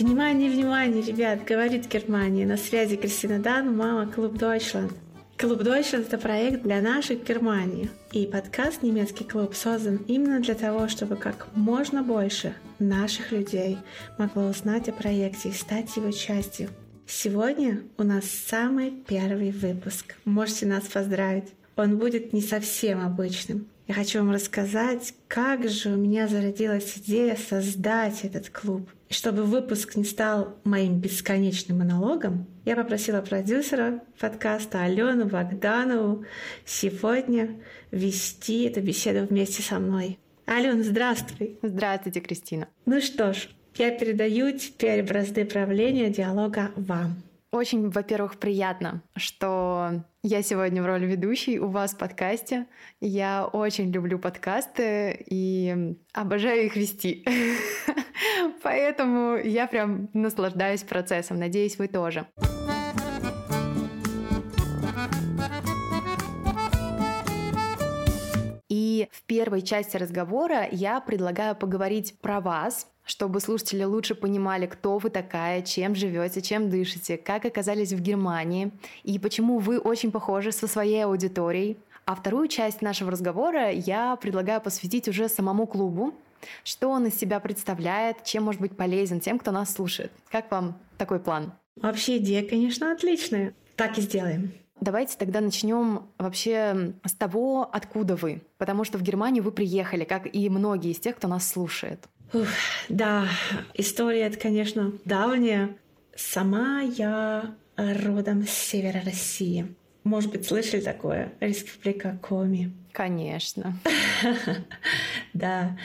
Внимание, внимание, ребят, говорит Германия. На связи Кристина Дан, мама Клуб Deutschland. Клуб Deutschland – это проект для нашей Германии. И подкаст «Немецкий клуб» создан именно для того, чтобы как можно больше наших людей могло узнать о проекте и стать его частью. Сегодня у нас самый первый выпуск. Можете нас поздравить. Он будет не совсем обычным. Я хочу вам рассказать, как же у меня зародилась идея создать этот клуб. И чтобы выпуск не стал моим бесконечным монологом, я попросила продюсера подкаста Алену Богданову сегодня вести эту беседу вместе со мной. Алена, здравствуй. Здравствуйте, Кристина. Ну что ж, я передаю теперь бразды правления диалога вам. Очень, во-первых, приятно, что я сегодня в роли ведущей у вас в подкасте. Я очень люблю подкасты и обожаю их вести. Поэтому я прям наслаждаюсь процессом. Надеюсь, вы тоже. Первой части разговора я предлагаю поговорить про вас, чтобы слушатели лучше понимали, кто вы такая, чем живете, чем дышите, как оказались в Германии и почему вы очень похожи со своей аудиторией. А вторую часть нашего разговора я предлагаю посвятить уже самому клубу, что он из себя представляет, чем может быть полезен тем, кто нас слушает. Как вам такой план? Вообще идея, конечно, отличная. Так и сделаем. Давайте тогда начнем вообще с того, откуда вы. Потому что в Германию вы приехали, как и многие из тех, кто нас слушает. Ух, да, история это, конечно, давняя. Сама я родом с севера России. Может быть, слышали такое? Республика Коми. Конечно. Да,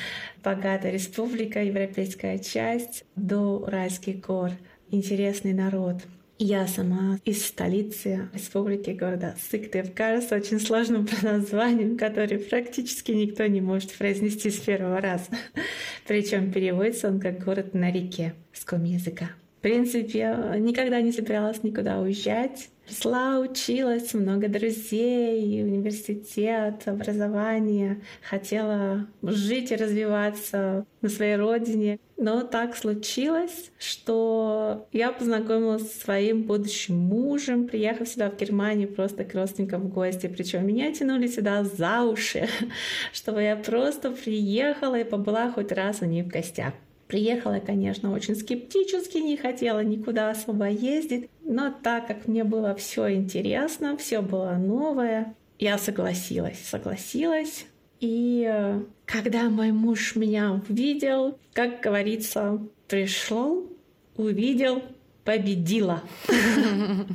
богатая республика, европейская часть, до Уральских гор. Интересный народ. Я сама из столицы республики города Сыктыв. Кажется очень сложным названием, который практически никто не может произнести с первого раза. Причем переводится он как город на реке с языка. В принципе, никогда не собиралась никуда уезжать. Росла, училась, много друзей, университет, образование. Хотела жить и развиваться на своей родине. Но так случилось, что я познакомилась со своим будущим мужем, приехав сюда в Германию просто к родственникам в гости. Причем меня тянули сюда за уши, чтобы я просто приехала и побыла хоть раз у них в гостях. Приехала конечно, очень скептически, не хотела никуда особо ездить, но так как мне было все интересно, все было новое, я согласилась, согласилась. И э, когда мой муж меня увидел, как говорится, пришел, увидел, победила.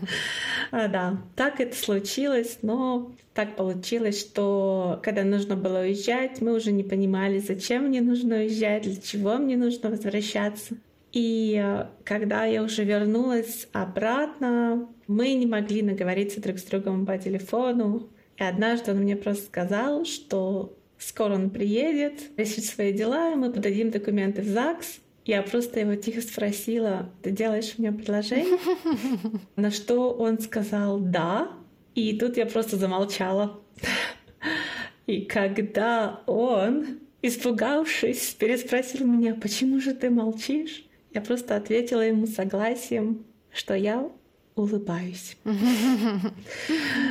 А, да, так это случилось, но так получилось, что когда нужно было уезжать, мы уже не понимали, зачем мне нужно уезжать, для чего мне нужно возвращаться. И э, когда я уже вернулась обратно, мы не могли наговориться друг с другом по телефону. И однажды он мне просто сказал, что скоро он приедет, решит свои дела, мы подадим документы в ЗАГС. Я просто его тихо спросила, ты делаешь мне предложение? На что он сказал «да». И тут я просто замолчала. И когда он, испугавшись, переспросил меня, почему же ты молчишь, я просто ответила ему согласием, что я улыбаюсь.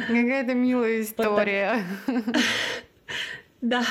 Какая-то милая история. Да,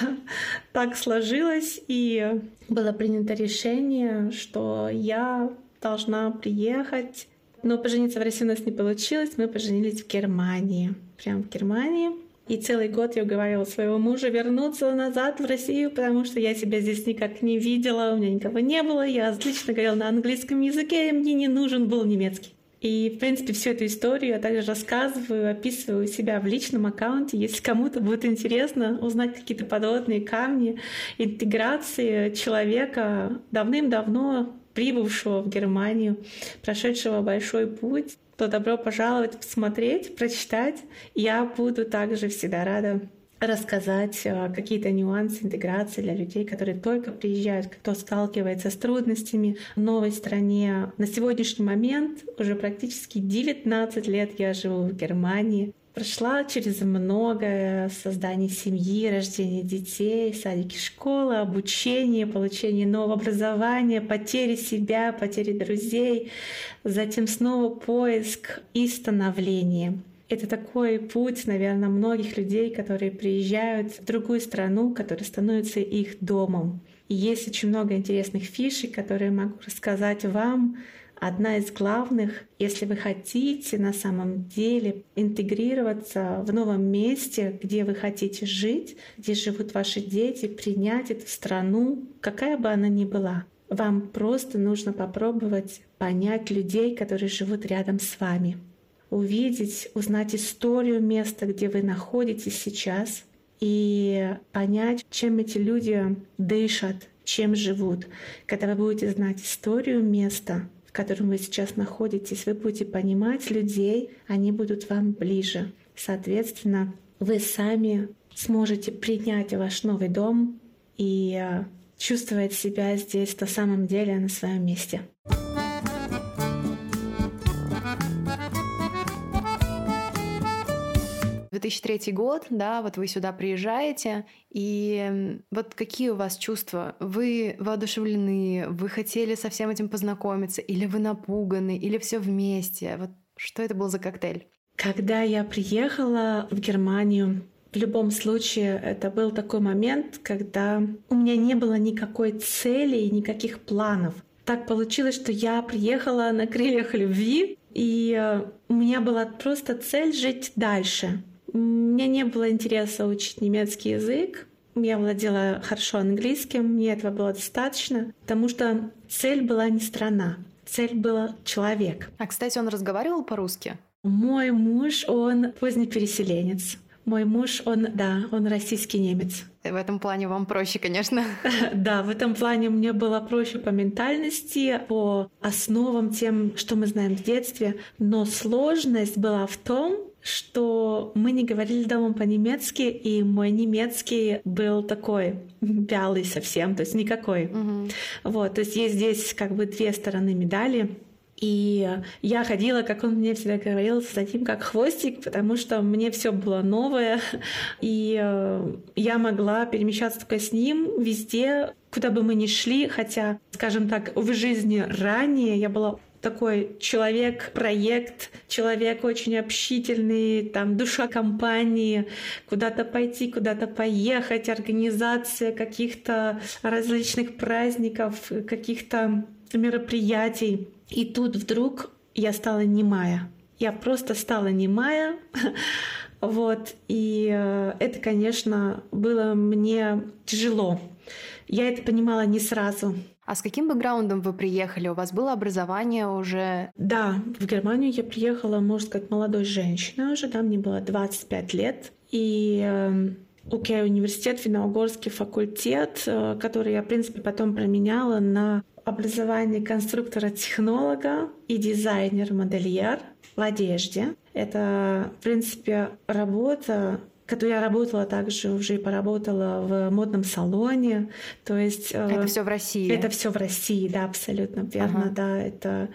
так сложилось, и было принято решение, что я должна приехать. Но пожениться в России у нас не получилось, мы поженились в Германии. Прям в Германии. И целый год я уговаривала своего мужа вернуться назад в Россию, потому что я себя здесь никак не видела, у меня никого не было, я отлично говорила на английском языке, и мне не нужен был немецкий. И, в принципе, всю эту историю я также рассказываю, описываю себя в личном аккаунте. Если кому-то будет интересно узнать какие-то подводные камни интеграции человека давным-давно прибывшего в Германию, прошедшего большой путь, то добро пожаловать посмотреть, прочитать. Я буду также всегда рада рассказать э, какие-то нюансы интеграции для людей, которые только приезжают, кто сталкивается с трудностями в новой стране. На сегодняшний момент уже практически 19 лет я живу в Германии. Прошла через многое создание семьи, рождение детей, садики школы, обучение, получение нового образования, потери себя, потери друзей, затем снова поиск и становление. Это такой путь, наверное, многих людей, которые приезжают в другую страну, которая становится их домом. И есть очень много интересных фишек, которые могу рассказать вам. Одна из главных, если вы хотите на самом деле интегрироваться в новом месте, где вы хотите жить, где живут ваши дети, принять эту страну, какая бы она ни была, вам просто нужно попробовать понять людей, которые живут рядом с вами увидеть, узнать историю места, где вы находитесь сейчас, и понять, чем эти люди дышат, чем живут. Когда вы будете знать историю места, в котором вы сейчас находитесь, вы будете понимать людей, они будут вам ближе. Соответственно, вы сами сможете принять ваш новый дом и э, чувствовать себя здесь на самом деле на своем месте. 2003 год, да, вот вы сюда приезжаете, и вот какие у вас чувства? Вы воодушевлены, вы хотели со всем этим познакомиться, или вы напуганы, или все вместе? Вот что это был за коктейль? Когда я приехала в Германию, в любом случае, это был такой момент, когда у меня не было никакой цели и никаких планов. Так получилось, что я приехала на крыльях любви, и э, у меня была просто цель жить дальше. У меня не было интереса учить немецкий язык. Я владела хорошо английским, мне этого было достаточно, потому что цель была не страна, цель была человек. А, кстати, он разговаривал по-русски? Мой муж, он поздний переселенец. Мой муж, он, да, он российский немец. В этом плане вам проще, конечно. Да, в этом плане мне было проще по ментальности, по основам тем, что мы знаем в детстве. Но сложность была в том, что мы не говорили дома по-немецки, и мой немецкий был такой вялый совсем, то есть никакой. Угу. Вот, то есть есть здесь как бы две стороны медали. И я ходила, как он мне всегда говорил, за ним как хвостик, потому что мне все было новое, и э, я могла перемещаться только с ним везде, куда бы мы ни шли, хотя, скажем так, в жизни ранее я была такой человек-проект, человек очень общительный, там душа компании, куда-то пойти, куда-то поехать, организация каких-то различных праздников, каких-то мероприятий. И тут вдруг я стала немая. Я просто стала немая. Вот. И э, это, конечно, было мне тяжело. Я это понимала не сразу. А с каким бэкграундом вы приехали? У вас было образование уже? Да, в Германию я приехала, можно сказать, молодой женщиной уже, да, мне было 25 лет. И э, УК университет, финно-угорский факультет, э, который я, в принципе, потом променяла на образование конструктора-технолога и дизайнер-модельер в одежде. Это, в принципе, работа когда я работала также уже и поработала в модном салоне, то есть э, это все в России. Это все в России, да, абсолютно верно, ага. да, это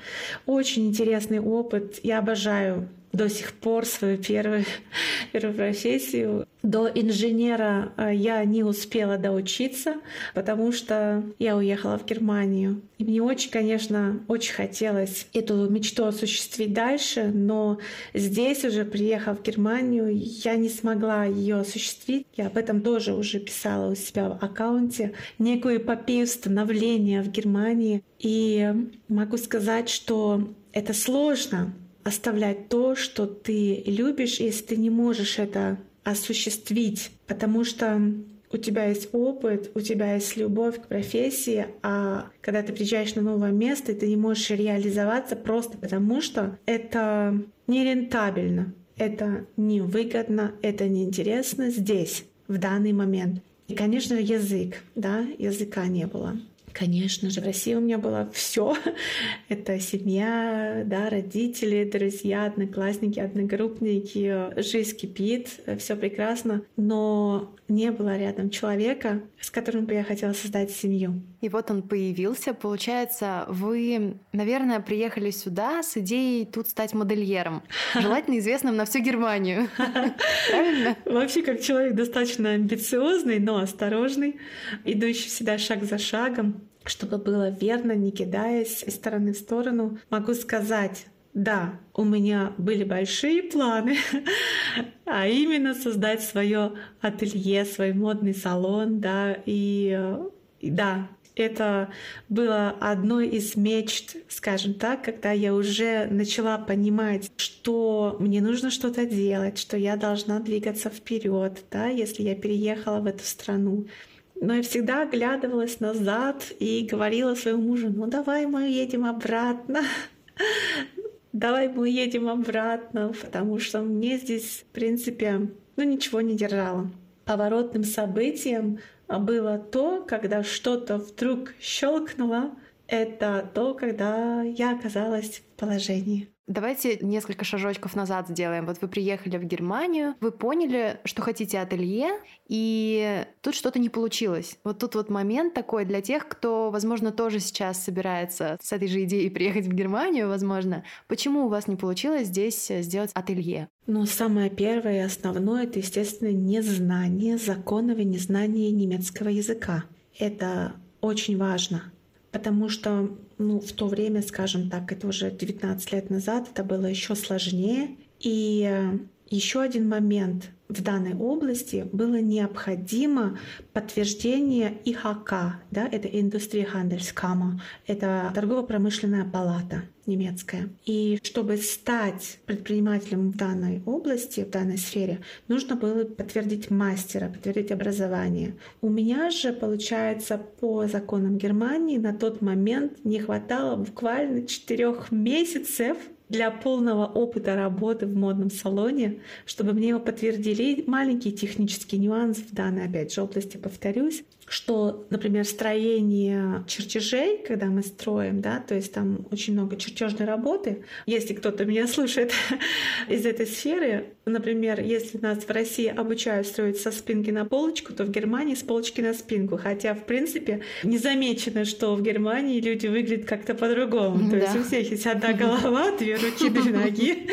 очень интересный опыт. Я обожаю до сих пор свою первую, первую профессию. До инженера э, я не успела доучиться, потому что я уехала в Германию. И мне очень, конечно, очень хотелось эту мечту осуществить дальше, но здесь уже, приехав в Германию, я не смогла ее осуществить. Я об этом тоже уже писала у себя в аккаунте. Некую эпопею становления в Германии. И могу сказать, что это сложно, оставлять то, что ты любишь, если ты не можешь это осуществить, потому что у тебя есть опыт, у тебя есть любовь к профессии, а когда ты приезжаешь на новое место, ты не можешь реализоваться просто потому, что это нерентабельно, это невыгодно, это неинтересно здесь, в данный момент. И, конечно, язык, да, языка не было. Конечно же, в России у меня было все. Это семья, да, родители, друзья, одноклассники, одногруппники. Жизнь кипит, все прекрасно. Но не было рядом человека, с которым бы я хотела создать семью. И вот он появился. Получается, вы, наверное, приехали сюда с идеей тут стать модельером. Желательно известным на всю Германию. Правильно? Вообще, как человек достаточно амбициозный, но осторожный, идущий всегда шаг за шагом, чтобы было верно, не кидаясь из стороны в сторону, могу сказать, да, у меня были большие планы, а именно создать свое ателье, свой модный салон, да, и, и да, это было одной из мечт, скажем так, когда я уже начала понимать, что мне нужно что-то делать, что я должна двигаться вперед, да, если я переехала в эту страну. Но я всегда оглядывалась назад и говорила своему мужу, ну давай мы едем обратно, давай мы едем обратно, потому что мне здесь, в принципе, ну ничего не держало. Поворотным событием было то, когда что-то вдруг щелкнуло, это то, когда я оказалась в положении. Давайте несколько шажочков назад сделаем. Вот вы приехали в Германию, вы поняли, что хотите ателье, и тут что-то не получилось. Вот тут вот момент такой для тех, кто, возможно, тоже сейчас собирается с этой же идеей приехать в Германию, возможно. Почему у вас не получилось здесь сделать ателье? Ну, самое первое и основное — это, естественно, незнание законов и незнание немецкого языка. Это очень важно потому что ну, в то время, скажем так, это уже 19 лет назад, это было еще сложнее. И э, еще один момент в данной области было необходимо подтверждение ИХК, да, это Индустрия Handelskammer, это торгово-промышленная палата немецкая. И чтобы стать предпринимателем в данной области, в данной сфере, нужно было подтвердить мастера, подтвердить образование. У меня же, получается, по законам Германии на тот момент не хватало буквально четырех месяцев для полного опыта работы в модном салоне, чтобы мне его подтвердили. Маленький технический нюанс в данной, опять же, области, повторюсь, что, например, строение чертежей, когда мы строим, да, то есть там очень много чертежной работы. Если кто-то меня слушает из этой сферы, например, если нас в России обучают строить со спинки на полочку, то в Германии с полочки на спинку. Хотя, в принципе, не замечено, что в Германии люди выглядят как-то по-другому. То да. есть у всех есть одна голова, две руки, две ноги.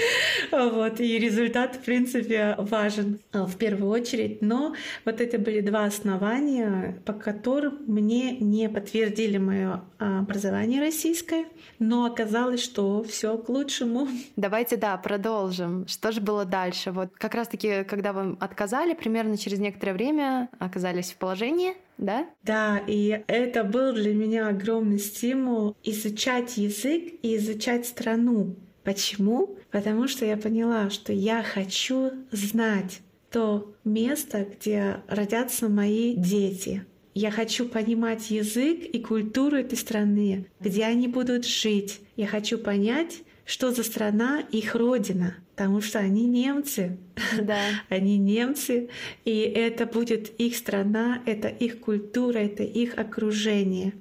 Вот, и результат, в принципе, важен а, в первую очередь. Но вот это были два основания, по которым мне не подтвердили мое а, образование российское, но оказалось, что все к лучшему. Давайте, да, продолжим. Что же было дальше? Вот как раз-таки, когда вы отказали, примерно через некоторое время оказались в положении, да? Да, и это был для меня огромный стимул изучать язык и изучать страну. Почему? Потому что я поняла, что я хочу знать то место, где родятся мои дети. Я хочу понимать язык и культуру этой страны, где они будут жить. Я хочу понять, что за страна их родина, потому что они немцы. Да. они немцы, и это будет их страна, это их культура, это их окружение.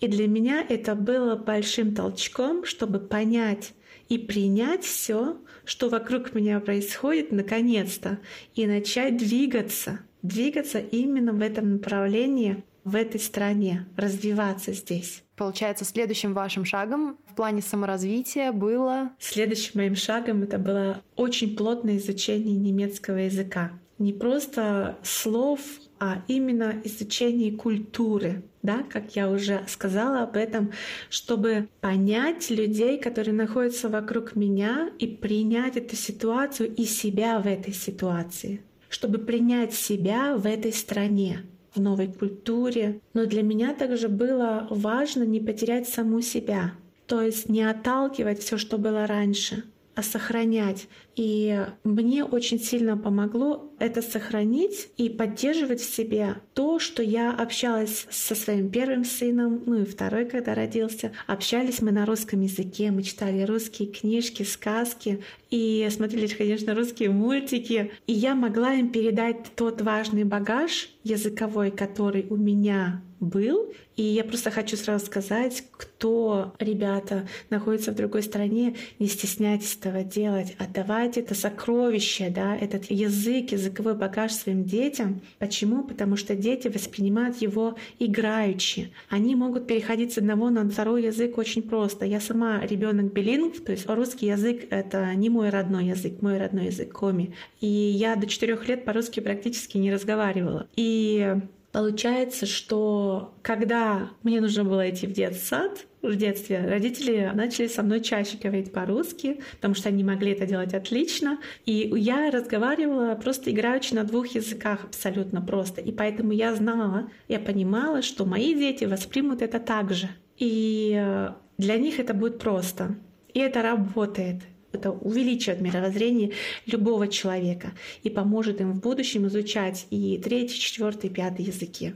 И для меня это было большим толчком, чтобы понять и принять все, что вокруг меня происходит, наконец-то, и начать двигаться, двигаться именно в этом направлении, в этой стране, развиваться здесь. Получается, следующим вашим шагом в плане саморазвития было... Следующим моим шагом это было очень плотное изучение немецкого языка. Не просто слов, а именно изучение культуры, да, как я уже сказала об этом, чтобы понять людей, которые находятся вокруг меня, и принять эту ситуацию и себя в этой ситуации, чтобы принять себя в этой стране в новой культуре. Но для меня также было важно не потерять саму себя, то есть не отталкивать все, что было раньше, сохранять. И мне очень сильно помогло это сохранить и поддерживать в себе то, что я общалась со своим первым сыном, ну и второй, когда родился. Общались мы на русском языке, мы читали русские книжки, сказки и смотрели, конечно, русские мультики. И я могла им передать тот важный багаж языковой, который у меня был. И я просто хочу сразу сказать, кто, ребята, находится в другой стране, не стесняйтесь этого делать, отдавайте это сокровище, да, этот язык, языковой багаж своим детям. Почему? Потому что дети воспринимают его играючи. Они могут переходить с одного на второй язык очень просто. Я сама ребенок билинг, то есть русский язык — это не мой родной язык, мой родной язык коми. И я до четырех лет по-русски практически не разговаривала. И Получается, что когда мне нужно было идти в детсад, в детстве родители начали со мной чаще говорить по-русски, потому что они могли это делать отлично. И я разговаривала просто играючи на двух языках абсолютно просто. И поэтому я знала, я понимала, что мои дети воспримут это так же. И э, для них это будет просто. И это работает это увеличивает мировоззрение любого человека и поможет им в будущем изучать и третий, четвертый, пятый языки.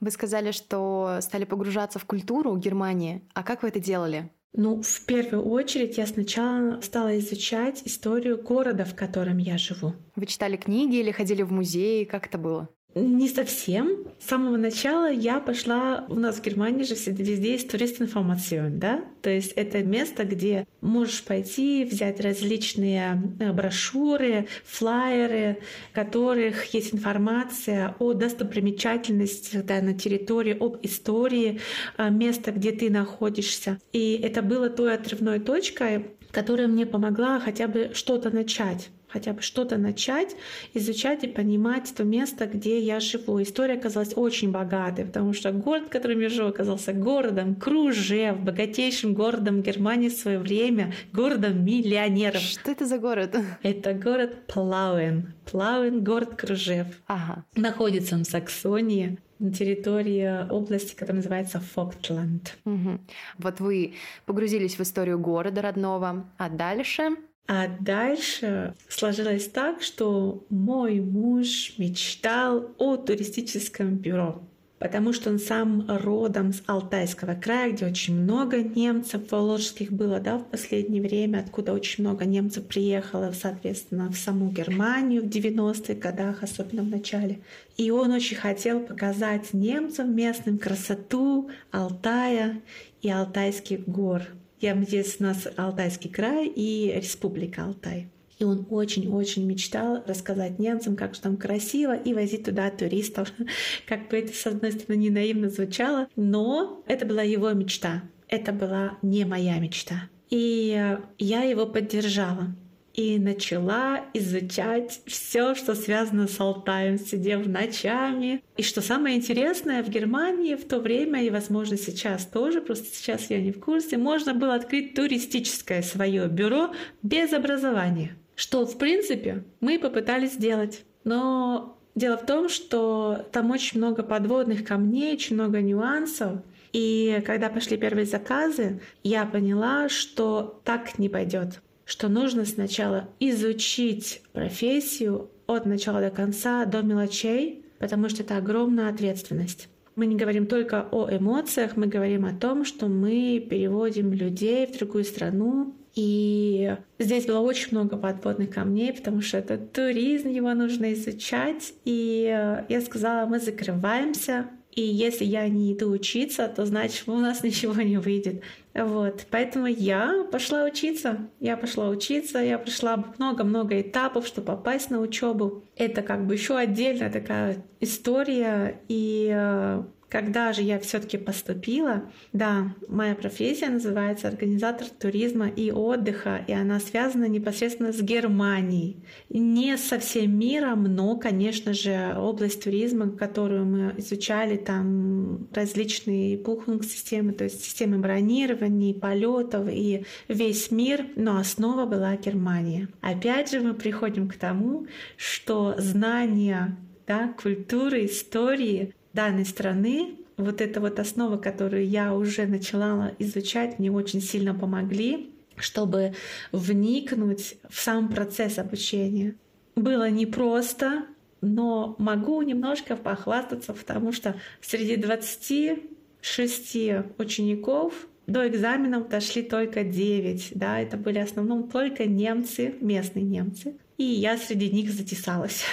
Вы сказали, что стали погружаться в культуру Германии. А как вы это делали? Ну, в первую очередь я сначала стала изучать историю города, в котором я живу. Вы читали книги или ходили в музеи? Как это было? Не совсем. С самого начала я пошла, у нас в Германии же везде есть турист-информацион, да? То есть это место, где можешь пойти, взять различные э, брошюры, флайеры, в которых есть информация о достопримечательностях да, на территории, об истории э, места, где ты находишься. И это было той отрывной точкой, которая мне помогла хотя бы что-то начать хотя бы что-то начать, изучать и понимать то место, где я живу. История оказалась очень богатой, потому что город, в котором я живу, оказался городом Кружев, богатейшим городом Германии в свое время, городом миллионеров. Что это за город? Это город Плауэн. Плауэн, город Кружев. Ага. Находится он в Саксонии, на территории области, которая называется Фоктланд. Угу. Вот вы погрузились в историю города родного, а дальше а дальше сложилось так, что мой муж мечтал о туристическом бюро, потому что он сам родом с Алтайского края, где очень много немцев волжских было да, в последнее время, откуда очень много немцев приехало, соответственно, в саму Германию в 90-х годах, особенно в начале. И он очень хотел показать немцам местным красоту Алтая и Алтайских гор. Я здесь у нас Алтайский край и Республика Алтай. И он очень-очень мечтал рассказать немцам, как же там красиво, и возить туда туристов. Как бы это, с одной стороны, не наивно звучало, но это была его мечта. Это была не моя мечта. И я его поддержала и начала изучать все, что связано с Алтаем, сидев ночами. И что самое интересное, в Германии в то время, и, возможно, сейчас тоже, просто сейчас я не в курсе, можно было открыть туристическое свое бюро без образования. Что, в принципе, мы попытались сделать. Но Дело в том, что там очень много подводных камней, очень много нюансов. И когда пошли первые заказы, я поняла, что так не пойдет что нужно сначала изучить профессию от начала до конца, до мелочей, потому что это огромная ответственность. Мы не говорим только о эмоциях, мы говорим о том, что мы переводим людей в другую страну. И здесь было очень много подводных камней, потому что это туризм, его нужно изучать. И я сказала, мы закрываемся, и если я не иду учиться, то значит у нас ничего не выйдет. Вот, поэтому я пошла учиться. Я пошла учиться, я прошла много-много этапов, чтобы попасть на учебу. Это как бы еще отдельная такая история. И э, когда же я все-таки поступила, да, моя профессия называется организатор туризма и отдыха, и она связана непосредственно с Германией. Не со всем миром, но, конечно же, область туризма, которую мы изучали, там различные бухинг-системы, то есть системы бронирования, полетов и весь мир, но основа была Германия. Опять же, мы приходим к тому, что знания да, культуры, истории данной страны, вот эта вот основа, которую я уже начала изучать, мне очень сильно помогли, чтобы вникнуть в сам процесс обучения. Было непросто, но могу немножко похвастаться, потому что среди 26 учеников до экзаменов дошли только 9. Да, это были в основном только немцы, местные немцы. и я среди них затесалась.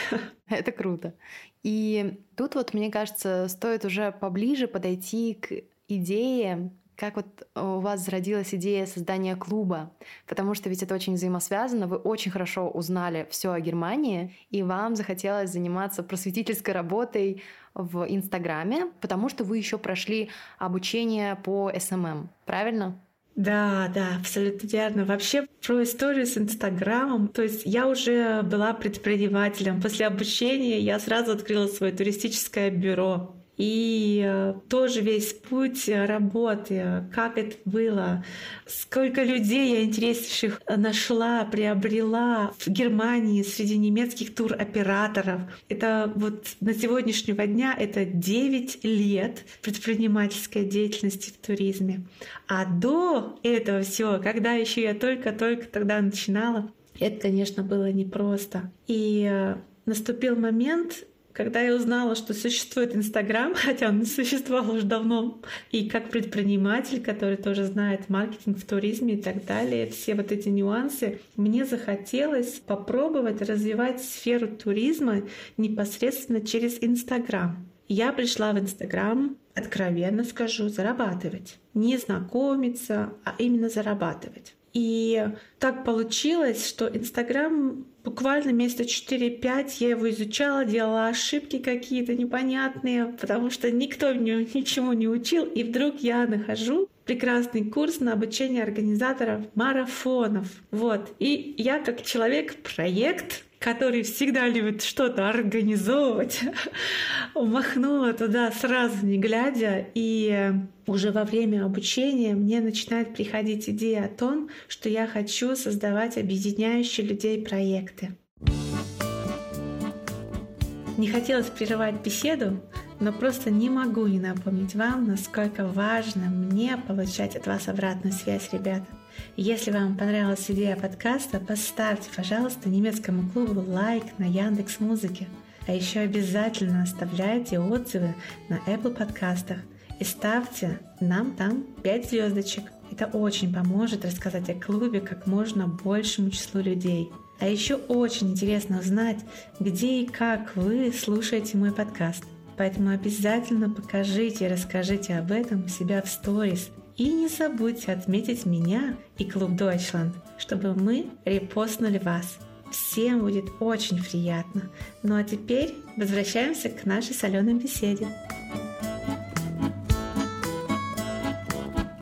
Это круто. И тут вот, мне кажется, стоит уже поближе подойти к идее как вот у вас зародилась идея создания клуба? Потому что ведь это очень взаимосвязано. Вы очень хорошо узнали все о Германии, и вам захотелось заниматься просветительской работой в Инстаграме, потому что вы еще прошли обучение по SMM, правильно? Да, да, абсолютно верно. Вообще про историю с Инстаграмом. То есть я уже была предпринимателем. После обучения я сразу открыла свое туристическое бюро. И э, тоже весь путь работы, как это было, сколько людей я интереснейших нашла, приобрела в Германии среди немецких туроператоров. Это вот на сегодняшнего дня это 9 лет предпринимательской деятельности в туризме. А до этого всего, когда еще я только-только тогда начинала, это, конечно, было непросто. И э, наступил момент, когда я узнала, что существует Инстаграм, хотя он существовал уже давно, и как предприниматель, который тоже знает маркетинг в туризме и так далее, все вот эти нюансы, мне захотелось попробовать развивать сферу туризма непосредственно через Инстаграм. Я пришла в Инстаграм, откровенно скажу, зарабатывать. Не знакомиться, а именно зарабатывать. И так получилось, что Инстаграм буквально месяца 4-5 я его изучала, делала ошибки какие-то непонятные, потому что никто меня ничему не учил. И вдруг я нахожу прекрасный курс на обучение организаторов марафонов. Вот. И я как человек-проект который всегда любит что-то организовывать, махнула туда сразу не глядя, и уже во время обучения мне начинает приходить идея о том, что я хочу создавать объединяющие людей проекты. Не хотелось прерывать беседу, но просто не могу не напомнить вам, насколько важно мне получать от вас обратную связь, ребята. Если вам понравилась идея подкаста, поставьте, пожалуйста, немецкому клубу лайк на Яндекс Музыке. А еще обязательно оставляйте отзывы на Apple подкастах и ставьте нам там 5 звездочек. Это очень поможет рассказать о клубе как можно большему числу людей. А еще очень интересно узнать, где и как вы слушаете мой подкаст. Поэтому обязательно покажите и расскажите об этом у себя в сторис – и не забудьте отметить меня и Клуб Deutschland, чтобы мы репостнули вас. Всем будет очень приятно. Ну а теперь возвращаемся к нашей соленой беседе.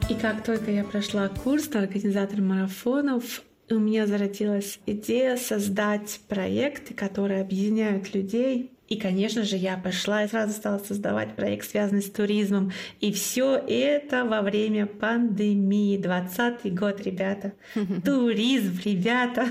И как только я прошла курс на организатор марафонов, у меня зародилась идея создать проекты, которые объединяют людей и, конечно же, я пошла и сразу стала создавать проект, связанный с туризмом. И все это во время пандемии. 20 год, ребята. Туризм, ребята.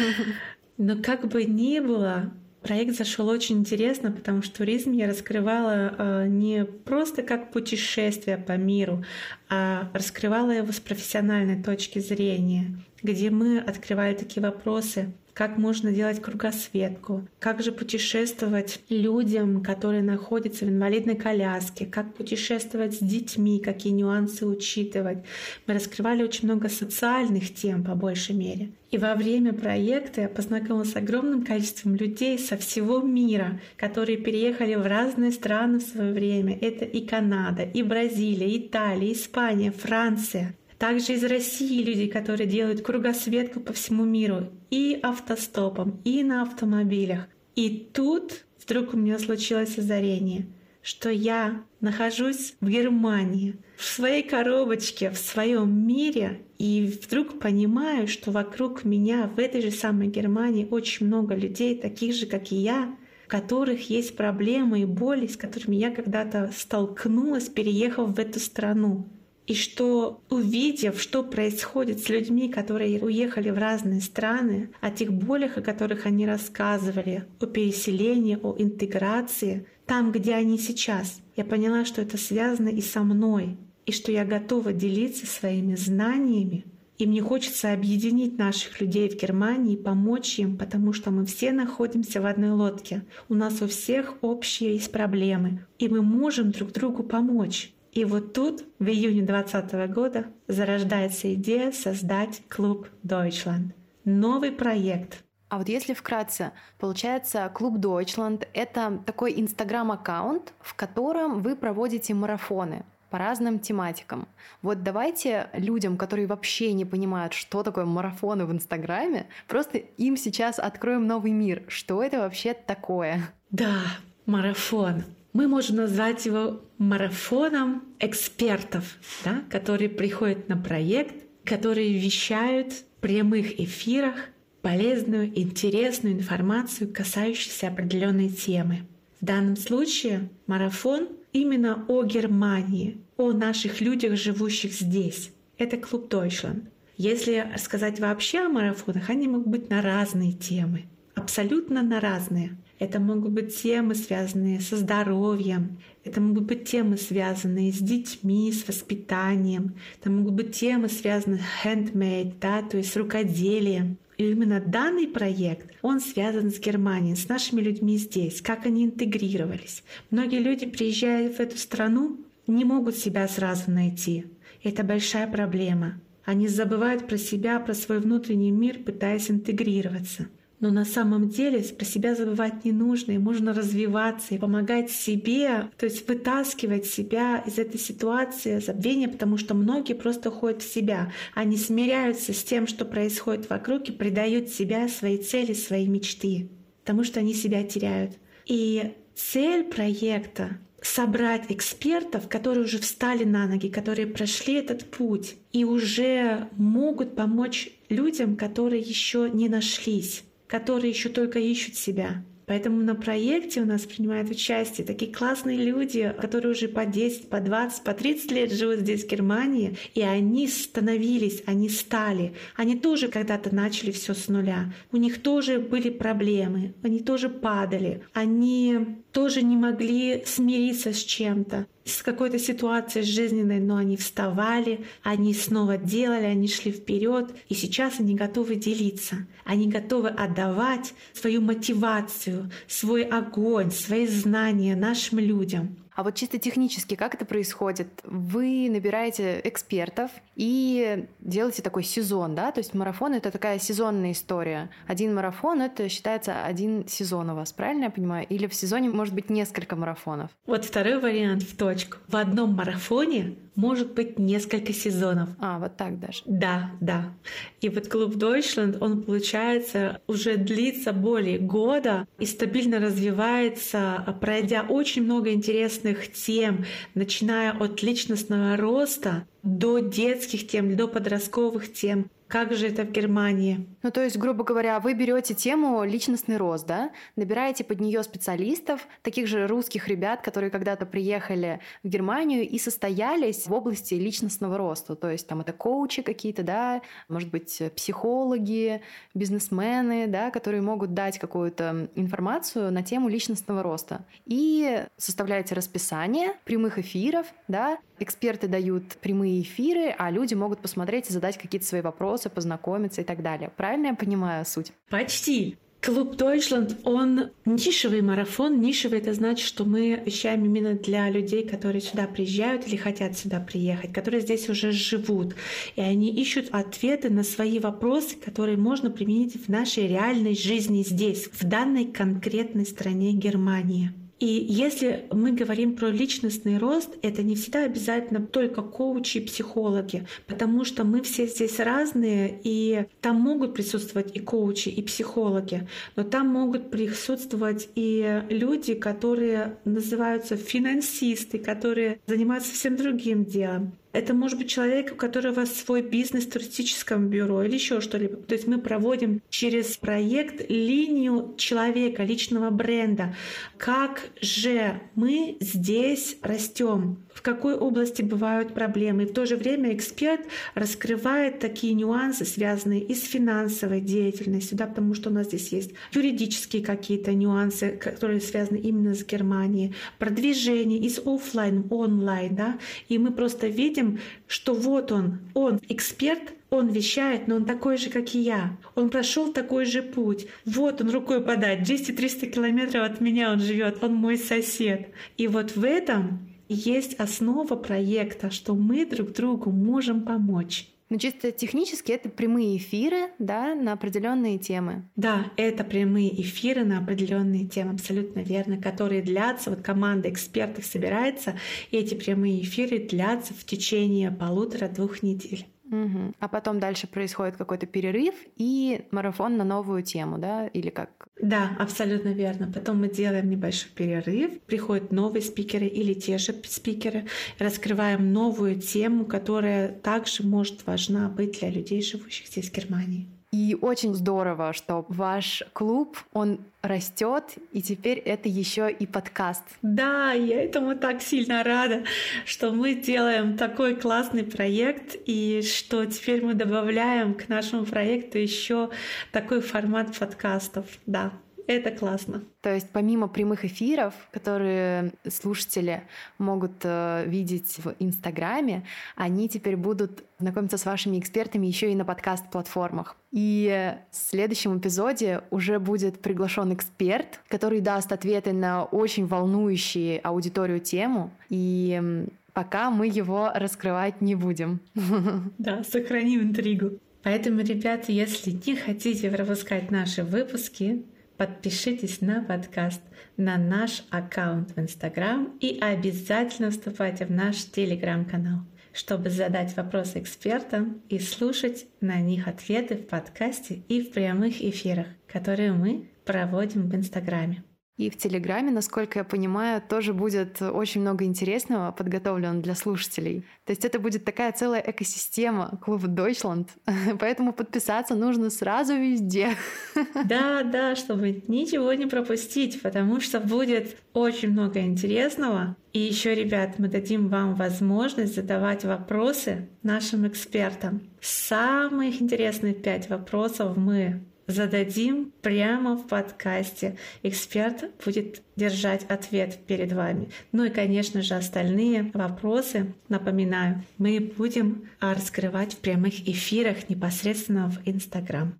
Но как бы ни было, Проект зашел очень интересно, потому что туризм я раскрывала э, не просто как путешествие по миру, а раскрывала его с профессиональной точки зрения, где мы открывали такие вопросы, как можно делать кругосветку, как же путешествовать людям, которые находятся в инвалидной коляске, как путешествовать с детьми, какие нюансы учитывать. Мы раскрывали очень много социальных тем по большей мере. И во время проекта я познакомилась с огромным количеством людей со всего мира, которые переехали в разные страны в свое время. Это и Канада, и Бразилия, Италия, Испания, Франция. Также из России люди, которые делают кругосветку по всему миру и автостопом, и на автомобилях. И тут вдруг у меня случилось озарение, что я нахожусь в Германии, в своей коробочке, в своем мире, и вдруг понимаю, что вокруг меня в этой же самой Германии очень много людей, таких же, как и я, у которых есть проблемы и боли, с которыми я когда-то столкнулась, переехав в эту страну. И что, увидев, что происходит с людьми, которые уехали в разные страны, о тех болях, о которых они рассказывали, о переселении, о интеграции, там, где они сейчас, я поняла, что это связано и со мной, и что я готова делиться своими знаниями, и мне хочется объединить наших людей в Германии и помочь им, потому что мы все находимся в одной лодке. У нас у всех общие есть проблемы, и мы можем друг другу помочь. И вот тут, в июне 2020 года, зарождается идея создать клуб Deutschland. Новый проект, А вот если вкратце, получается, клуб Deutschland — это такой инстаграм-аккаунт, в котором вы проводите марафоны по разным тематикам. Вот давайте людям, которые вообще не понимают, что такое марафоны в Инстаграме, просто им сейчас откроем новый мир. Что это вообще такое? Да, марафон. Мы можем назвать его марафоном экспертов, да, которые приходят на проект, которые вещают в прямых эфирах полезную, интересную информацию, касающуюся определенной темы. В данном случае марафон именно о Германии, о наших людях, живущих здесь. Это клуб Deutschland. Если сказать вообще о марафонах, они могут быть на разные темы, абсолютно на разные. Это могут быть темы, связанные со здоровьем, это могут быть темы, связанные с детьми, с воспитанием, это могут быть темы, связанные с handmade, да, то есть с рукоделием. И именно данный проект, он связан с Германией, с нашими людьми здесь, как они интегрировались. Многие люди, приезжая в эту страну, не могут себя сразу найти. Это большая проблема. Они забывают про себя, про свой внутренний мир, пытаясь интегрироваться. Но на самом деле про себя забывать не нужно, и можно развиваться и помогать себе, то есть вытаскивать себя из этой ситуации забвения, потому что многие просто ходят в себя. Они смиряются с тем, что происходит вокруг, и предают себя, свои цели, свои мечты, потому что они себя теряют. И цель проекта собрать экспертов, которые уже встали на ноги, которые прошли этот путь и уже могут помочь людям, которые еще не нашлись которые еще только ищут себя. Поэтому на проекте у нас принимают участие такие классные люди, которые уже по 10, по 20, по 30 лет живут здесь, в Германии, и они становились, они стали. Они тоже когда-то начали все с нуля. У них тоже были проблемы, они тоже падали, они тоже не могли смириться с чем-то с какой-то ситуацией жизненной, но они вставали, они снова делали, они шли вперед, и сейчас они готовы делиться. Они готовы отдавать свою мотивацию, свой огонь, свои знания нашим людям. А вот чисто технически, как это происходит? Вы набираете экспертов и делаете такой сезон, да? То есть марафон — это такая сезонная история. Один марафон — это считается один сезон у вас, правильно я понимаю? Или в сезоне может быть несколько марафонов? Вот второй вариант в точку. В одном марафоне может быть несколько сезонов. А, вот так даже. Да, да. И вот клуб Deutschland, он, получается, уже длится более года и стабильно развивается, пройдя очень много интересных тем, начиная от личностного роста до детских тем, до подростковых тем, как же это в Германии? Ну, то есть, грубо говоря, вы берете тему личностный рост, да, набираете под нее специалистов, таких же русских ребят, которые когда-то приехали в Германию и состоялись в области личностного роста. То есть там это коучи какие-то, да, может быть, психологи, бизнесмены, да, которые могут дать какую-то информацию на тему личностного роста. И составляете расписание прямых эфиров, да, эксперты дают прямые эфиры, а люди могут посмотреть и задать какие-то свои вопросы, познакомиться и так далее. Правильно я понимаю суть? Почти. Клуб Deutschland, он нишевый марафон. Нишевый — это значит, что мы вещаем именно для людей, которые сюда приезжают или хотят сюда приехать, которые здесь уже живут. И они ищут ответы на свои вопросы, которые можно применить в нашей реальной жизни здесь, в данной конкретной стране Германии. И если мы говорим про личностный рост, это не всегда обязательно только коучи и психологи, потому что мы все здесь разные, и там могут присутствовать и коучи, и психологи, но там могут присутствовать и люди, которые называются финансисты, которые занимаются совсем другим делом. Это может быть человек, у которого свой бизнес в туристическом бюро или еще что-либо. То есть мы проводим через проект линию человека, личного бренда. Как же мы здесь растем? В какой области бывают проблемы? И в то же время эксперт раскрывает такие нюансы, связанные и с финансовой деятельностью, да, потому что у нас здесь есть юридические какие-то нюансы, которые связаны именно с Германией, продвижение из офлайн в онлайн, да, и мы просто видим, что вот он, он эксперт, он вещает, но он такой же, как и я. Он прошел такой же путь. Вот он рукой подать. 200-300 километров от меня он живет. Он мой сосед. И вот в этом есть основа проекта, что мы друг другу можем помочь. Ну, чисто технически это прямые эфиры, да, на определенные темы. Да, это прямые эфиры на определенные темы, абсолютно верно, которые длятся, вот команда экспертов собирается, и эти прямые эфиры длятся в течение полутора-двух недель. Угу. А потом дальше происходит какой-то перерыв и марафон на новую тему, да, или как? Да, абсолютно верно. Потом мы делаем небольшой перерыв, приходят новые спикеры или те же спикеры, раскрываем новую тему, которая также может важна быть для людей, живущих здесь, в Германии. И очень здорово, что ваш клуб, он растет, и теперь это еще и подкаст. Да, я этому так сильно рада, что мы делаем такой классный проект, и что теперь мы добавляем к нашему проекту еще такой формат подкастов. Да, это классно. То есть помимо прямых эфиров, которые слушатели могут э, видеть в Инстаграме, они теперь будут знакомиться с вашими экспертами еще и на подкаст-платформах. И в следующем эпизоде уже будет приглашен эксперт, который даст ответы на очень волнующие аудиторию тему. И пока мы его раскрывать не будем. Да, сохраним интригу. Поэтому, ребята, если не хотите пропускать наши выпуски, Подпишитесь на подкаст, на наш аккаунт в Инстаграм и обязательно вступайте в наш Телеграм-канал, чтобы задать вопросы экспертам и слушать на них ответы в подкасте и в прямых эфирах, которые мы проводим в Инстаграме. И в Телеграме, насколько я понимаю, тоже будет очень много интересного подготовлено для слушателей. То есть это будет такая целая экосистема клуба Deutschland. Поэтому подписаться нужно сразу везде. Да, да, чтобы ничего не пропустить, потому что будет очень много интересного. И еще, ребят, мы дадим вам возможность задавать вопросы нашим экспертам. Самых интересных пять вопросов мы зададим прямо в подкасте. Эксперт будет держать ответ перед вами. Ну и, конечно же, остальные вопросы, напоминаю, мы будем раскрывать в прямых эфирах непосредственно в Инстаграм.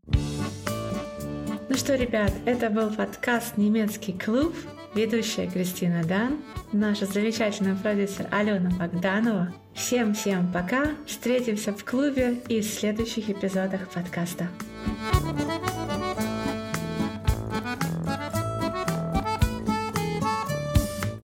Ну что, ребят, это был подкаст «Немецкий клуб». Ведущая Кристина Дан, наша замечательная продюсер Алена Богданова. Всем-всем пока! Встретимся в клубе и в следующих эпизодах подкаста. Música